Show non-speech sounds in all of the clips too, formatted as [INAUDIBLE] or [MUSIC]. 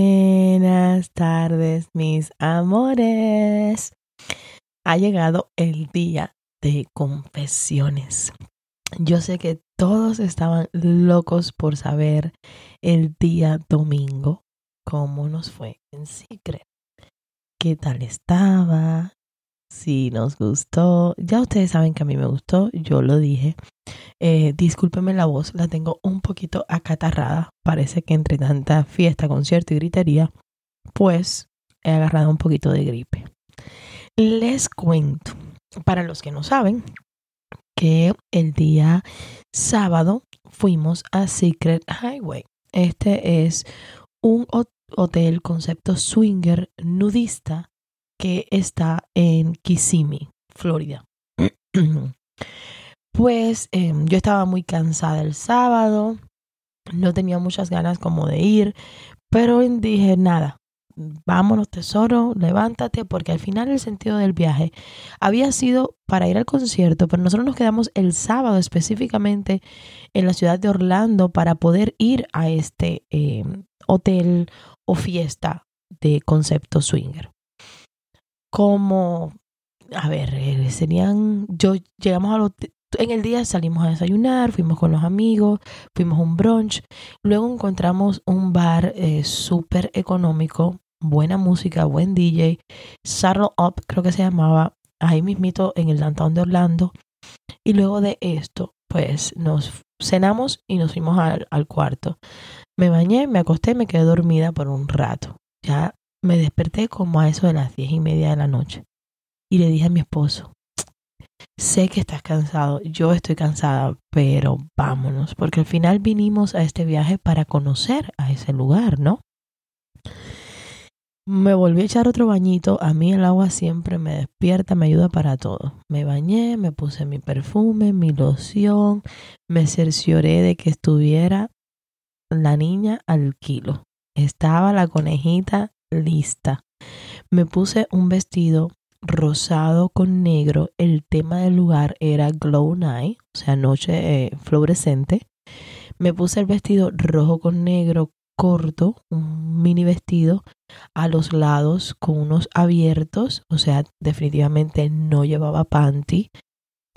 Buenas tardes, mis amores. Ha llegado el día de confesiones. Yo sé que todos estaban locos por saber el día domingo cómo nos fue en Secret. ¿Qué tal estaba? Si nos gustó. Ya ustedes saben que a mí me gustó, yo lo dije. Eh, la voz, la tengo un poquito acatarrada. Parece que entre tanta fiesta, concierto y gritería, pues he agarrado un poquito de gripe. Les cuento, para los que no saben, que el día sábado fuimos a Secret Highway. Este es un hotel concepto swinger nudista que está en Kissimmee, Florida. [CLEARS THROAT] Pues em, yo estaba muy cansada el sábado, no tenía muchas ganas como de ir, pero dije, nada, vámonos tesoro, levántate, porque al final el sentido del viaje había sido para ir al concierto, pero nosotros nos quedamos el sábado específicamente en la ciudad de Orlando para poder ir a este em, hotel o fiesta de concepto swinger. Como, a ver, eh, serían, yo llegamos al hotel, en el día salimos a desayunar, fuimos con los amigos, fuimos a un brunch, luego encontramos un bar eh, súper económico, buena música, buen DJ, Saddle Up creo que se llamaba, ahí mismito en el downtown de Orlando. Y luego de esto, pues nos cenamos y nos fuimos al, al cuarto. Me bañé, me acosté, me quedé dormida por un rato. Ya me desperté como a eso de las diez y media de la noche. Y le dije a mi esposo, sé que estás cansado, yo estoy cansada, pero vámonos, porque al final vinimos a este viaje para conocer a ese lugar, ¿no? Me volví a echar otro bañito, a mí el agua siempre me despierta, me ayuda para todo. Me bañé, me puse mi perfume, mi loción, me cercioré de que estuviera la niña al kilo. Estaba la conejita lista. Me puse un vestido rosado con negro. El tema del lugar era Glow Night, o sea, noche eh, fluorescente. Me puse el vestido rojo con negro corto, un mini vestido a los lados con unos abiertos, o sea, definitivamente no llevaba panty,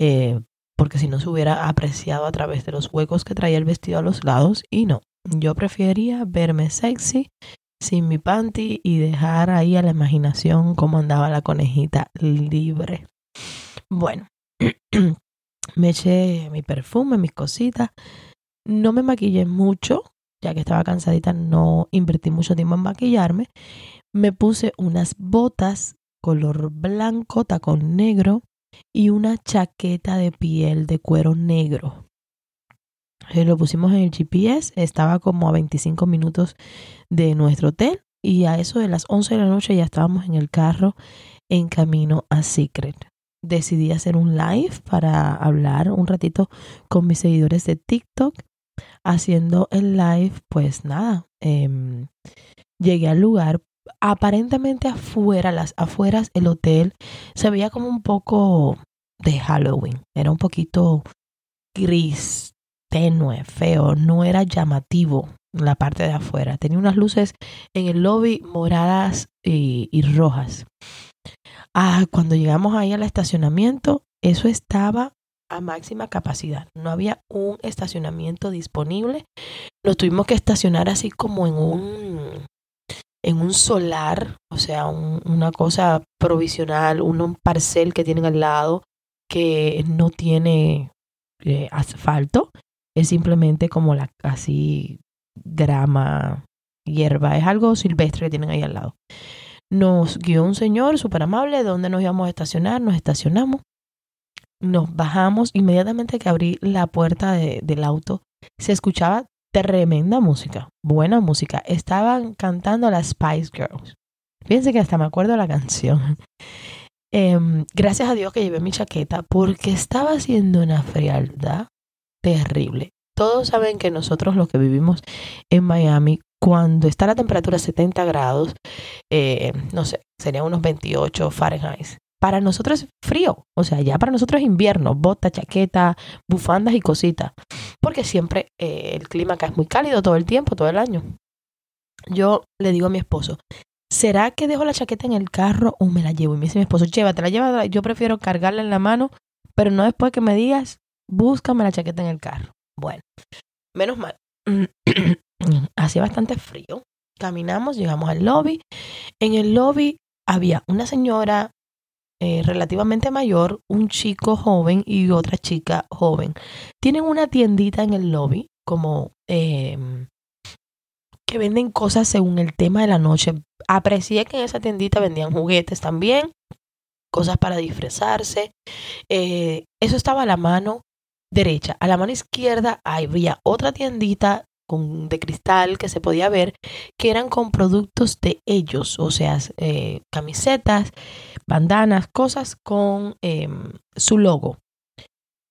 eh, porque si no se hubiera apreciado a través de los huecos que traía el vestido a los lados, y no, yo prefería verme sexy sin mi panty y dejar ahí a la imaginación cómo andaba la conejita libre. Bueno, [CLEARS THROAT] me eché mi perfume, mis cositas. No me maquillé mucho, ya que estaba cansadita, no invertí mucho tiempo en maquillarme. Me puse unas botas color blanco, tacón negro y una chaqueta de piel de cuero negro. Eh, lo pusimos en el GPS, estaba como a 25 minutos de nuestro hotel y a eso de las 11 de la noche ya estábamos en el carro en camino a Secret. Decidí hacer un live para hablar un ratito con mis seguidores de TikTok. Haciendo el live, pues nada, em, llegué al lugar. Aparentemente afuera, las afueras, el hotel se veía como un poco de Halloween. Era un poquito gris, tenue, feo, no era llamativo la parte de afuera. Tenía unas luces en el lobby moradas y, rojas. Ah, cuando llegamos ahí al estacionamiento, eso estaba a máxima capacidad. No había un estacionamiento disponible. Nos tuvimos que estacionar así como en un en un solar, o sea, una cosa provisional, un, parcel que tienen al lado que no tiene eh, asfalto es simplemente como la casi grama, hierba, es algo silvestre que tienen ahí al lado. Nos guió un señor súper amable donde nos íbamos a estacionar, nos estacionamos, nos bajamos, inmediatamente que abrí la puerta del auto, se escuchaba tremenda música, buena música. Estaban cantando las Spice Girls. Fíjense que hasta me acuerdo la canción. [LAUGHS] Em, gracias a Dios que llevé mi chaqueta porque estaba haciendo una frialdad terrible. Todos saben que nosotros los que vivimos en Miami, cuando está la temperatura 70 grados, eh, no sé, serían unos 28 Fahrenheit. Para nosotros es frío, o sea, ya para nosotros es invierno, bota, chaqueta, bufandas y cositas, porque siempre eh, el clima acá es muy cálido todo el tiempo, todo el año. Yo le digo a mi esposo, ¿será que dejo la chaqueta en el carro o me la llevo? Y me dice mi esposo, llévatela, llévatela. Yo prefiero cargarla en la mano, pero no después que me digas, búscame la chaqueta en el carro. Bueno, menos mal. [CLEARS THROAT] Hacía bastante frío. Caminamos, llegamos al lobby. En el lobby había una señora eh, relativamente mayor, un chico joven y otra chica joven. Tienen una tiendita en el lobby, como em, que venden cosas según el tema de la noche. Aprecié que en esa tiendita vendían juguetes también, cosas para disfrazarse. Eh, eso estaba a la mano derecha. A la mano izquierda había otra tiendita con, de cristal que se podía ver que eran con productos de ellos, o sea, eh, camisetas, bandanas, cosas con em, su logo.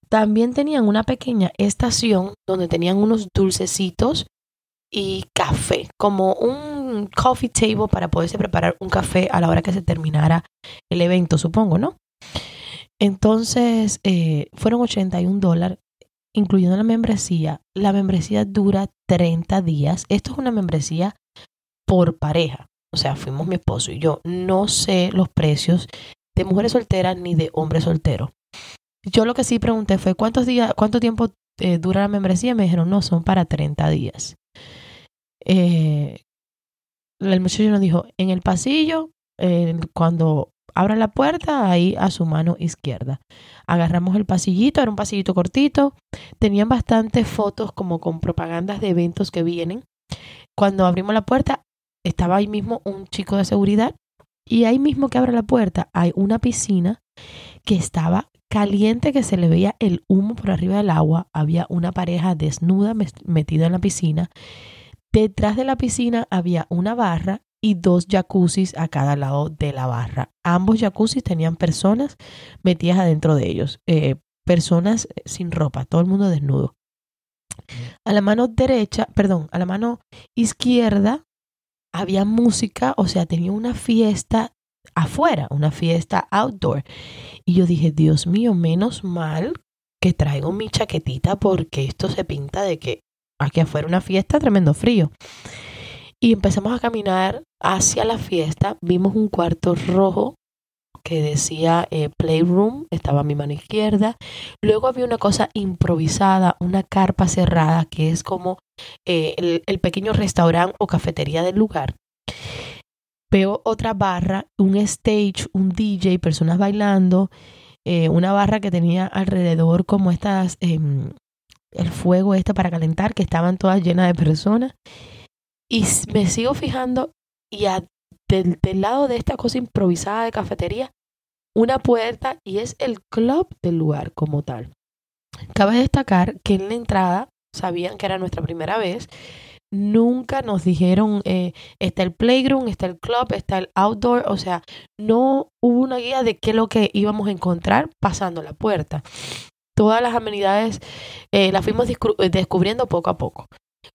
También tenían una pequeña estación donde tenían unos dulcecitos y café, como un coffee table para poderse preparar un café a la hora que se terminara el evento, supongo, ¿no? Entonces, eh, fueron 81 dólares, incluyendo la membresía. La membresía dura 30 días. Esto es una membresía por pareja. O sea, fuimos mi esposo y yo. No sé los precios de mujeres solteras ni de hombres solteros. Yo lo que sí pregunté fue cuántos días, cuánto tiempo eh, dura la membresía. Me dijeron, no, son para 30 días. Eh, el muchacho nos dijo, en el pasillo, cuando abra la puerta ahí a su mano izquierda. Agarramos el pasillito, era un pasillito cortito. Tenían bastantes fotos como con propagandas de eventos que vienen. Cuando abrimos la puerta, estaba ahí mismo un chico de seguridad y ahí mismo que abre la puerta hay una piscina que estaba caliente que se le veía el humo por arriba del agua. Había una pareja desnuda metida en la piscina. Detrás de la piscina había una barra y dos jacuzzis a cada lado de la barra. Ambos jacuzzis tenían personas metidas adentro de ellos, eh, personas sin ropa, todo el mundo desnudo. A la mano derecha, perdón, a la mano izquierda había música, o sea, tenía una fiesta afuera, una fiesta outdoor. Y yo dije, Dios mío, menos mal que traigo mi chaquetita porque esto se pinta de que aquí afuera una fiesta, tremendo frío. Y empezamos a caminar hacia la fiesta. Vimos un cuarto rojo que decía eh, Playroom, estaba a mi mano izquierda. Luego había una cosa improvisada, una carpa cerrada, que es como eh, el, pequeño restaurante o cafetería del lugar. Veo otra barra, un stage, un DJ, personas bailando, eh, una barra que tenía alrededor como estas, em, el fuego este para calentar, que estaban todas llenas de personas. Y me sigo fijando y del, lado de esta cosa improvisada de cafetería, una puerta y es el club del lugar como tal. Cabe destacar que en la entrada sabían que era nuestra primera vez. Nunca nos dijeron, eh, está el playground, está el club, está el outdoor. O sea, no hubo una guía de qué es lo que íbamos a encontrar pasando la puerta. Todas las amenidades eh, las fuimos descubriendo poco a poco.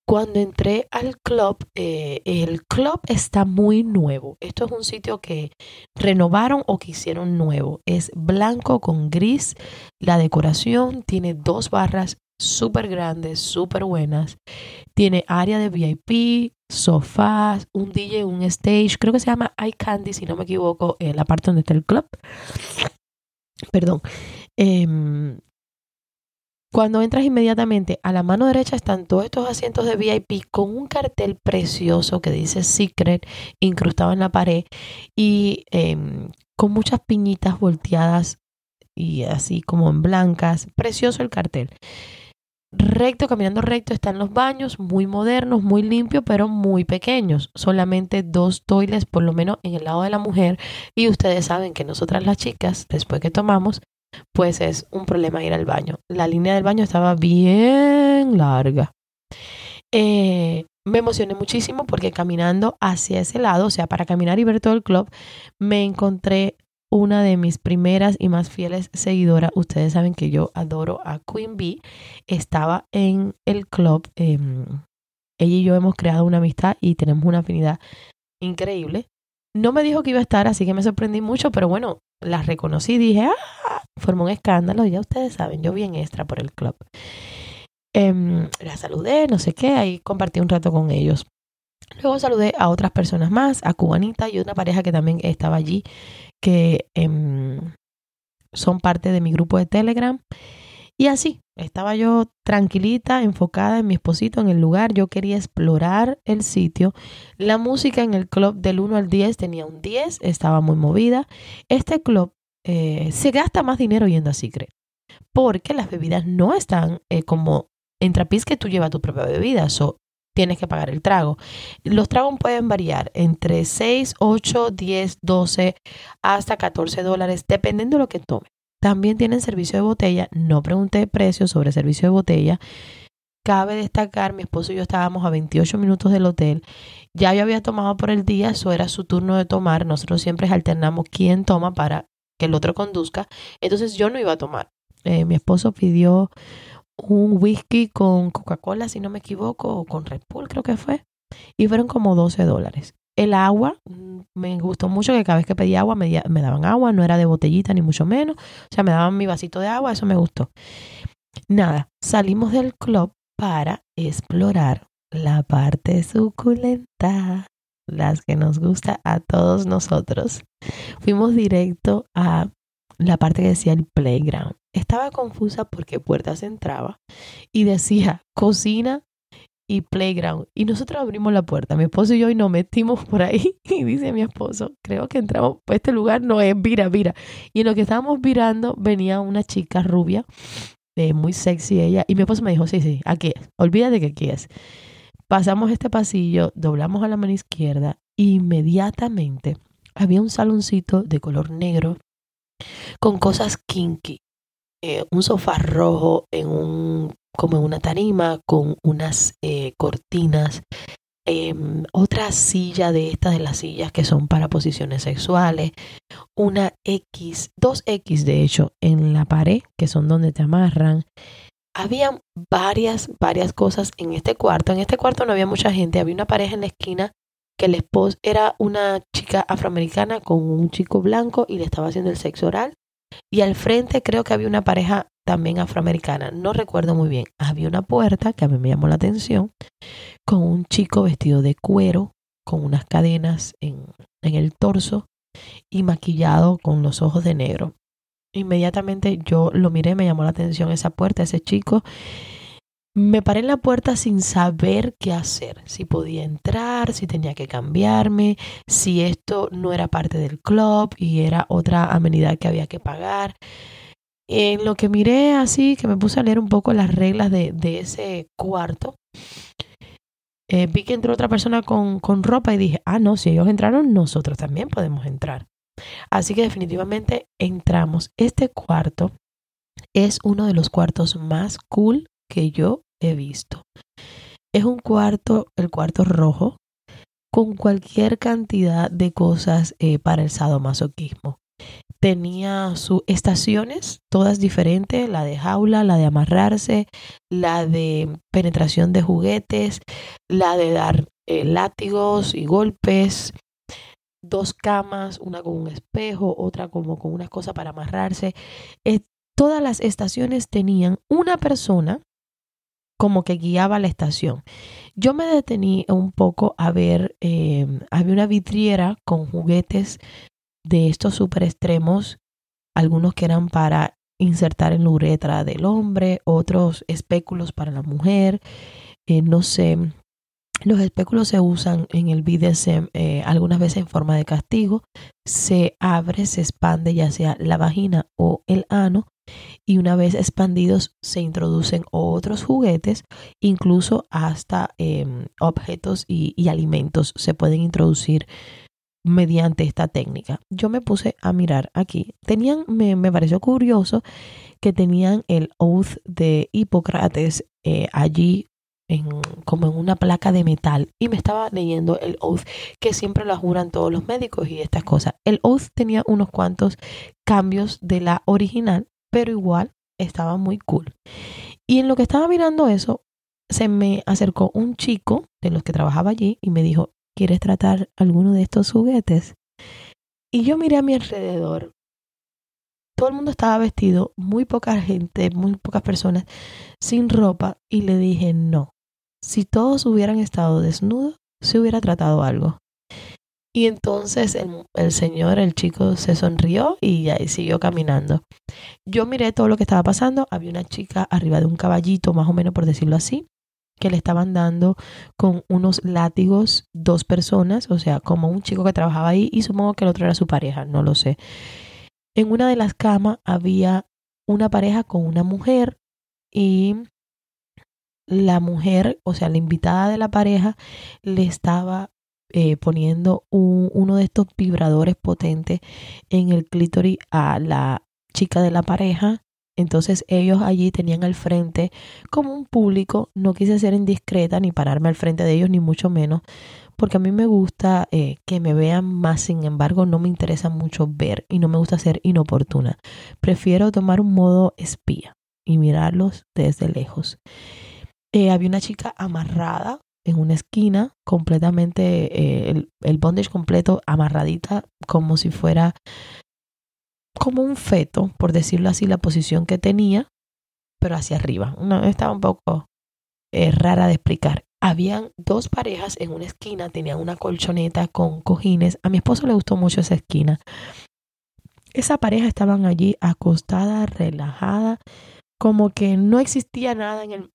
Cuando entré al club, eh, el club está muy nuevo. Esto es un sitio que renovaron o que hicieron nuevo. Es blanco con gris. La decoración tiene dos barras súper grandes, súper buenas. Tiene área de VIP, sofás, un DJ, un stage. Creo que se llama iCandy, si no me equivoco, en la parte donde está el club. Perdón. Em, cuando entras inmediatamente a la mano derecha están todos estos asientos de VIP con un cartel precioso que dice Secret incrustado en la pared y em, con muchas piñitas volteadas y así como en blancas. Precioso el cartel. Recto, caminando recto, están los baños, muy modernos, muy limpios, pero muy pequeños. Solamente dos toiles, por lo menos en el lado de la mujer. Y ustedes saben que nosotras las chicas, después que tomamos, pues es un problema ir al baño. La línea del baño estaba bien larga. Eh, me emocioné muchísimo porque caminando hacia ese lado, o sea, para caminar y ver todo el club, me encontré una de mis primeras y más fieles seguidoras. Ustedes saben que yo adoro a Queen Bee. Estaba en el club. Em, ella y yo hemos creado una amistad y tenemos una afinidad increíble. No me dijo que iba a estar, así que me sorprendí mucho, pero bueno, la reconocí y dije, ah, formó un escándalo. Ya ustedes saben, yo bien extra por el club. Em, la saludé, no sé qué, ahí compartí un rato con ellos. Luego saludé a otras personas más, a Cubanita y una pareja que también estaba allí, que em, son parte de mi grupo de Telegram. Y así, estaba yo tranquilita, enfocada en mi esposito, en el lugar. Yo quería explorar el sitio. La música en el club del 1 al 10 tenía un 10, estaba muy movida. Este club eh, se gasta más dinero yendo a Secret, porque las bebidas no están eh, como en Trapiz que tú llevas tu propia bebida tienes que pagar el trago. Los tragos pueden variar entre 6, 8, 10, 12 hasta 14 dólares, dependiendo de lo que tome. También tienen servicio de botella. No pregunté precio sobre servicio de botella. Cabe destacar, mi esposo y yo estábamos a 28 minutos del hotel. Ya yo había tomado por el día, eso era su turno de tomar. Nosotros siempre alternamos quién toma para que el otro conduzca. Entonces yo no iba a tomar. Eh, mi esposo pidió un whisky con Coca-Cola, si no me equivoco, o con Red Bull creo que fue, y fueron como 12 dólares. El agua, mm, me gustó mucho que cada vez que pedía agua me, me daban agua, no era de botellita ni mucho menos, o sea, me daban mi vasito de agua, eso me gustó. Nada, salimos del club para explorar la parte suculenta, las que nos gusta a todos nosotros. Fuimos directo a la parte que decía el playground. Estaba confusa porque puertas entraba y decía cocina y playground. Y nosotros abrimos la puerta, mi esposo y yo, y nos metimos por ahí. [LAUGHS] Y dice mi esposo, creo que entramos, pues este lugar no es, vira, vira. Y en lo que estábamos virando venía una chica rubia, eh, muy sexy ella. Y mi esposo me dijo, sí, sí, aquí es, olvídate que aquí es. Pasamos este pasillo, doblamos a la mano izquierda, inmediatamente había un saloncito de color negro con cosas kinky. Eh, un sofá rojo en un, como en una tarima con unas eh, cortinas. Em, otra silla de estas de las sillas que son para posiciones sexuales. Una X, dos X de hecho en la pared que son donde te amarran. Había varias, varias cosas en este cuarto. En este cuarto no había mucha gente. Había una pareja en la esquina que el esposo era una chica afroamericana con un chico blanco y le estaba haciendo el sexo oral. Y al frente creo que había una pareja también afroamericana, no recuerdo muy bien. Había una puerta que a mí me llamó la atención con un chico vestido de cuero, con unas cadenas en, en el torso y maquillado con los ojos de negro. Inmediatamente yo lo miré, me llamó la atención esa puerta, ese chico me paré en la puerta sin saber qué hacer, si podía entrar, si tenía que cambiarme, si esto no era parte del club y era otra amenidad que había que pagar. En lo que miré así, que me puse a leer un poco las reglas de, ese cuarto, eh, vi que entró otra persona con, con ropa y dije, ah, no, si ellos entraron, nosotros también podemos entrar. Así que definitivamente entramos. Este cuarto es uno de los cuartos más cool que yo he visto. Es un cuarto, el cuarto rojo, con cualquier cantidad de cosas eh, para el sadomasoquismo. Tenía sus estaciones, todas diferentes, la de jaula, la de amarrarse, la de penetración de juguetes, la de dar eh, látigos y golpes, dos camas, una con un espejo, otra como con unas cosas para amarrarse. Todas las estaciones tenían una persona como que guiaba la estación. Yo me detení un poco a ver, em, había una vidriera con juguetes de estos super extremos, algunos que eran para insertar en la uretra del hombre, otros espéculos para la mujer, eh, no sé. Los espéculos se usan en el BDSM eh, algunas veces en forma de castigo. Se abre, se expande ya sea la vagina o el ano y una vez expandidos se introducen otros juguetes, incluso hasta em, objetos y, alimentos se pueden introducir mediante esta técnica. Yo me puse a mirar aquí. Tenían, me, pareció curioso que tenían el oath de Hipócrates eh, allí en, como en una placa de metal y me estaba leyendo el oath que siempre lo juran todos los médicos y estas cosas. El oath tenía unos cuantos cambios de la original, pero igual estaba muy cool. Y en lo que estaba mirando eso, se me acercó un chico de los que trabajaba allí y me dijo, ¿quieres tratar alguno de estos juguetes? Y yo miré a mi alrededor. Todo el mundo estaba vestido, muy poca gente, muy pocas personas sin ropa y le dije no. Si todos hubieran estado desnudos, se hubiera tratado algo. Y entonces el, señor, el chico, se sonrió y ahí siguió caminando. Yo miré todo lo que estaba pasando. Había una chica arriba de un caballito, más o menos por decirlo así, que le estaban dando con unos látigos dos personas, o sea, como un chico que trabajaba ahí y supongo que el otro era su pareja, no lo sé. En una de las camas había una pareja con una mujer y la mujer, o sea, la invitada de la pareja, le estaba eh, poniendo uno de estos vibradores potentes en el clítoris a la chica de la pareja entonces ellos allí tenían al frente como un público, no quise ser indiscreta ni pararme al frente de ellos, ni mucho menos, porque a mí me gusta eh, que me vean más, sin embargo no me interesa mucho ver y no me gusta ser inoportuna. Prefiero tomar un modo espía y mirarlos desde lejos. Eh, había una chica amarrada en una esquina, completamente, eh, el, bondage completo, amarradita, como si fuera como un feto, por decirlo así, la posición que tenía, pero hacia arriba. estaba un poco eh, rara de explicar. Habían dos parejas en una esquina, tenían una colchoneta con cojines. A mi esposo le gustó mucho esa esquina. Esa pareja estaban allí acostada, relajada, como que no existía nada en el,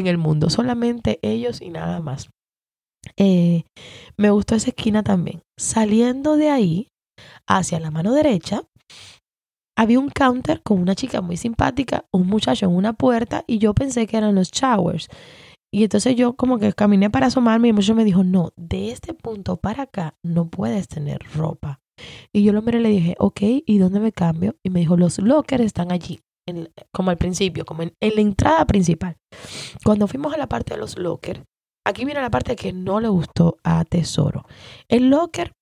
en el mundo, solamente ellos y nada más. Eh, me gustó esa esquina también. Saliendo de ahí, hacia la mano derecha, había un counter con una chica muy simpática, un muchacho en una puerta y yo pensé que eran los showers. Y entonces yo como que caminé para asomarme y el muchacho me dijo, no, de este punto para acá no puedes tener ropa. Y yo lo miré y le dije, ok, ¿y dónde me cambio? Y me dijo, los lockers están allí, como al principio, como en, la entrada principal. Cuando fuimos a la parte de los lockers, aquí viene la parte que no le gustó a Tesoro. El locker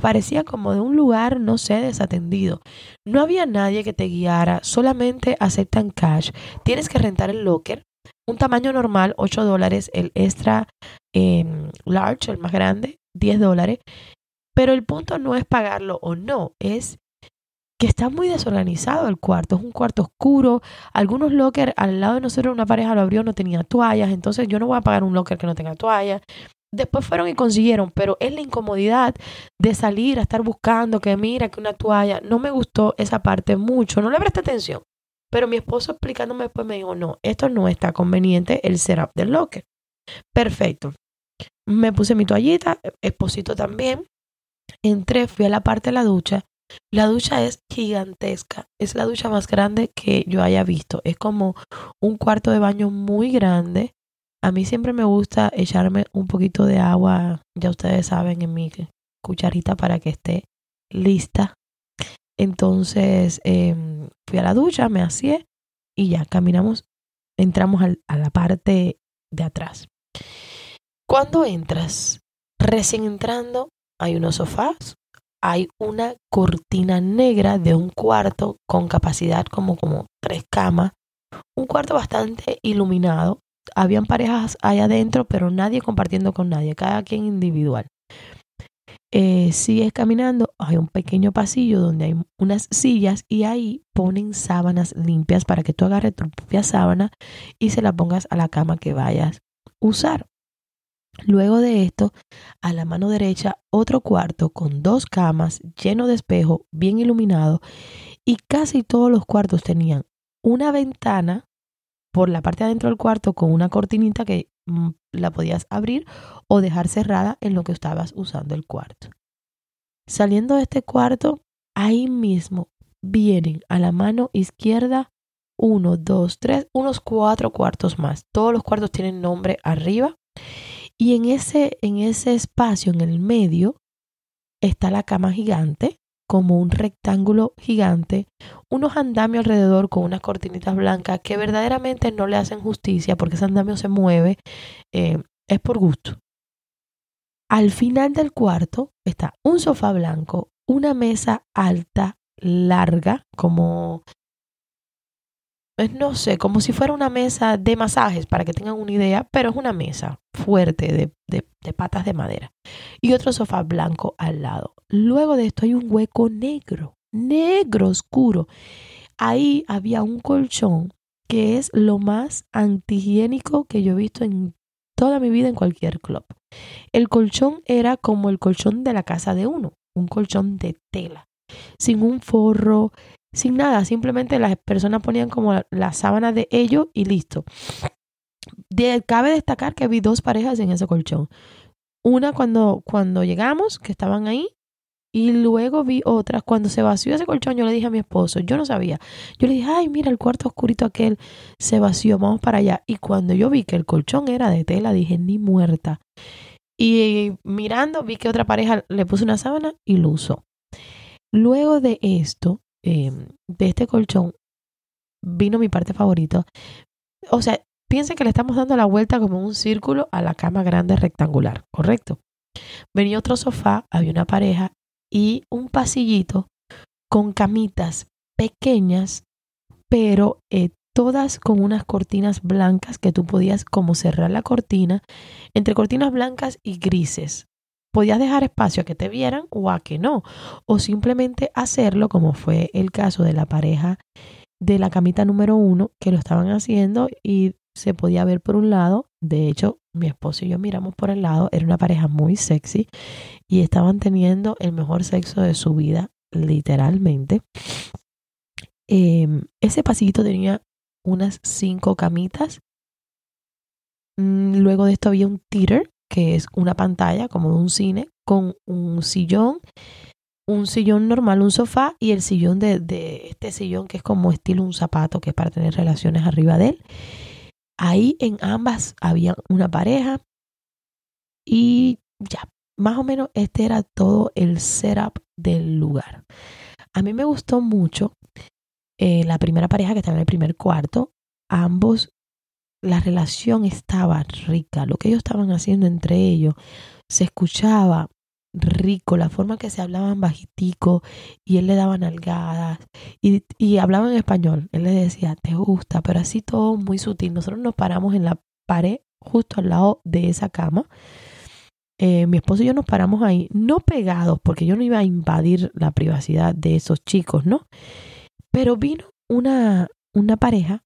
parecía como de un lugar, no sé, desatendido. No había nadie que te guiara, solamente aceptan cash. Tienes que rentar el locker, un tamaño normal, 8 dólares, el extra em, large, el más grande, 10 dólares. Pero el punto no es pagarlo o no, es que está muy desorganizado el cuarto, es un cuarto oscuro, algunos lockers al lado de nosotros una pareja lo abrió, no tenía toallas, entonces yo no voy a pagar un locker que no tenga toallas, Después fueron y consiguieron, pero es la incomodidad de salir a estar buscando que mira que una toalla. No me gustó esa parte mucho, no le presté atención. Pero mi esposo explicándome después me dijo, no, esto no está conveniente, el setup del locker. Perfecto. Me puse mi toallita, esposito también. Entré, fui a la parte de la ducha. La ducha es gigantesca. Es la ducha más grande que yo haya visto. Es como un cuarto de baño muy grande a mí siempre me gusta echarme un poquito de agua, ya ustedes saben, en mi cucharita para que esté lista. Entonces em, fui a la ducha, me hacía y ya caminamos, entramos a la parte de atrás. Cuando entras, recién entrando, hay unos sofás, hay una cortina negra de un cuarto con capacidad como, como tres camas, un cuarto bastante iluminado, habían parejas allá adentro, pero nadie compartiendo con nadie, cada quien individual. Eh, sigues caminando, hay un pequeño pasillo donde hay unas sillas y ahí ponen sábanas limpias para que tú agarres tu propia sábana y se la pongas a la cama que vayas a usar. Luego de esto, a la mano derecha, otro cuarto con dos camas, lleno de espejo, bien iluminado, y casi todos los cuartos tenían una ventana por la parte de adentro del cuarto con una cortinita que mm, la podías abrir o dejar cerrada en lo que estabas usando el cuarto. Saliendo de este cuarto, ahí mismo vienen a la mano izquierda uno, dos, tres, unos cuatro cuartos más. Todos los cuartos tienen nombre arriba. Y en ese, en ese espacio, en el medio, está la cama gigante, como un rectángulo gigante, unos andamios alrededor con unas cortinitas blancas que verdaderamente no le hacen justicia porque ese andamio se mueve, eh, es por gusto. Al final del cuarto está un sofá blanco, una mesa alta, larga, como no sé, como si fuera una mesa de masajes, para que tengan una idea, pero es una mesa fuerte de, de, patas de madera. Y otro sofá blanco al lado. Luego de esto hay un hueco negro, negro oscuro. Ahí había un colchón que es lo más antihigiénico que yo he visto en toda mi vida en cualquier club. El colchón era como el colchón de la casa de uno, un colchón de tela, sin un forro, sin nada, simplemente las personas ponían como la, sábana de ellos y listo. cabe destacar que vi dos parejas en ese colchón. Una cuando, cuando llegamos, que estaban ahí, y luego vi otras. Cuando se vació ese colchón, yo le dije a mi esposo, yo no sabía. Yo le dije, ay, mira, el cuarto oscurito aquel se vació, vamos para allá. Y cuando yo vi que el colchón era de tela, dije, ni muerta. Y mirando, vi que otra pareja le puso una sábana y lo usó. Luego de esto, Em, de este colchón vino mi parte favorita. O sea, piensen que le estamos dando la vuelta como un círculo a la cama grande rectangular, ¿correcto? Venía otro sofá, había una pareja y un pasillito con camitas pequeñas, pero eh, todas con unas cortinas blancas que tú podías como cerrar la cortina entre cortinas blancas y grises podías dejar espacio a que te vieran o a que no, o simplemente hacerlo como fue el caso de la pareja de la camita número uno que lo estaban haciendo y se podía ver por un lado, de hecho mi esposo y yo miramos por el lado, era una pareja muy sexy y estaban teniendo el mejor sexo de su vida, literalmente. Em, ese pasillito tenía unas cinco camitas. Mm, luego de esto había un theater que es una pantalla como de un cine con un sillón, un sillón normal, un sofá y el sillón de, de este sillón que es como estilo un zapato que es para tener relaciones arriba de él. Ahí en ambas había una pareja y ya, más o menos este era todo el setup del lugar. A mí me gustó mucho eh, la primera pareja que estaba en el primer cuarto. Ambos la relación estaba rica, lo que ellos estaban haciendo entre ellos se escuchaba rico, la forma que se hablaban bajitico y él le daba nalgadas y, y hablaban en español, él le decía, te gusta, pero así todo muy sutil. Nosotros nos paramos en la pared justo al lado de esa cama. Eh, mi esposo y yo nos paramos ahí, no pegados, porque yo no iba a invadir la privacidad de esos chicos, ¿no? Pero vino una, una pareja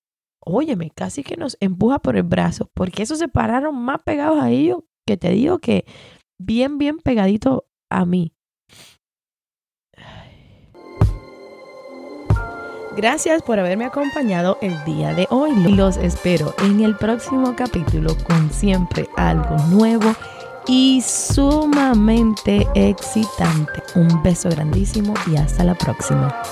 óyeme, casi que nos empuja por el brazo, porque esos se pararon más pegados a ellos que te digo que bien, bien pegadito a mí. Gracias por haberme acompañado el día de hoy. Los espero en el próximo capítulo con siempre algo nuevo y sumamente excitante. Un beso grandísimo y hasta la próxima.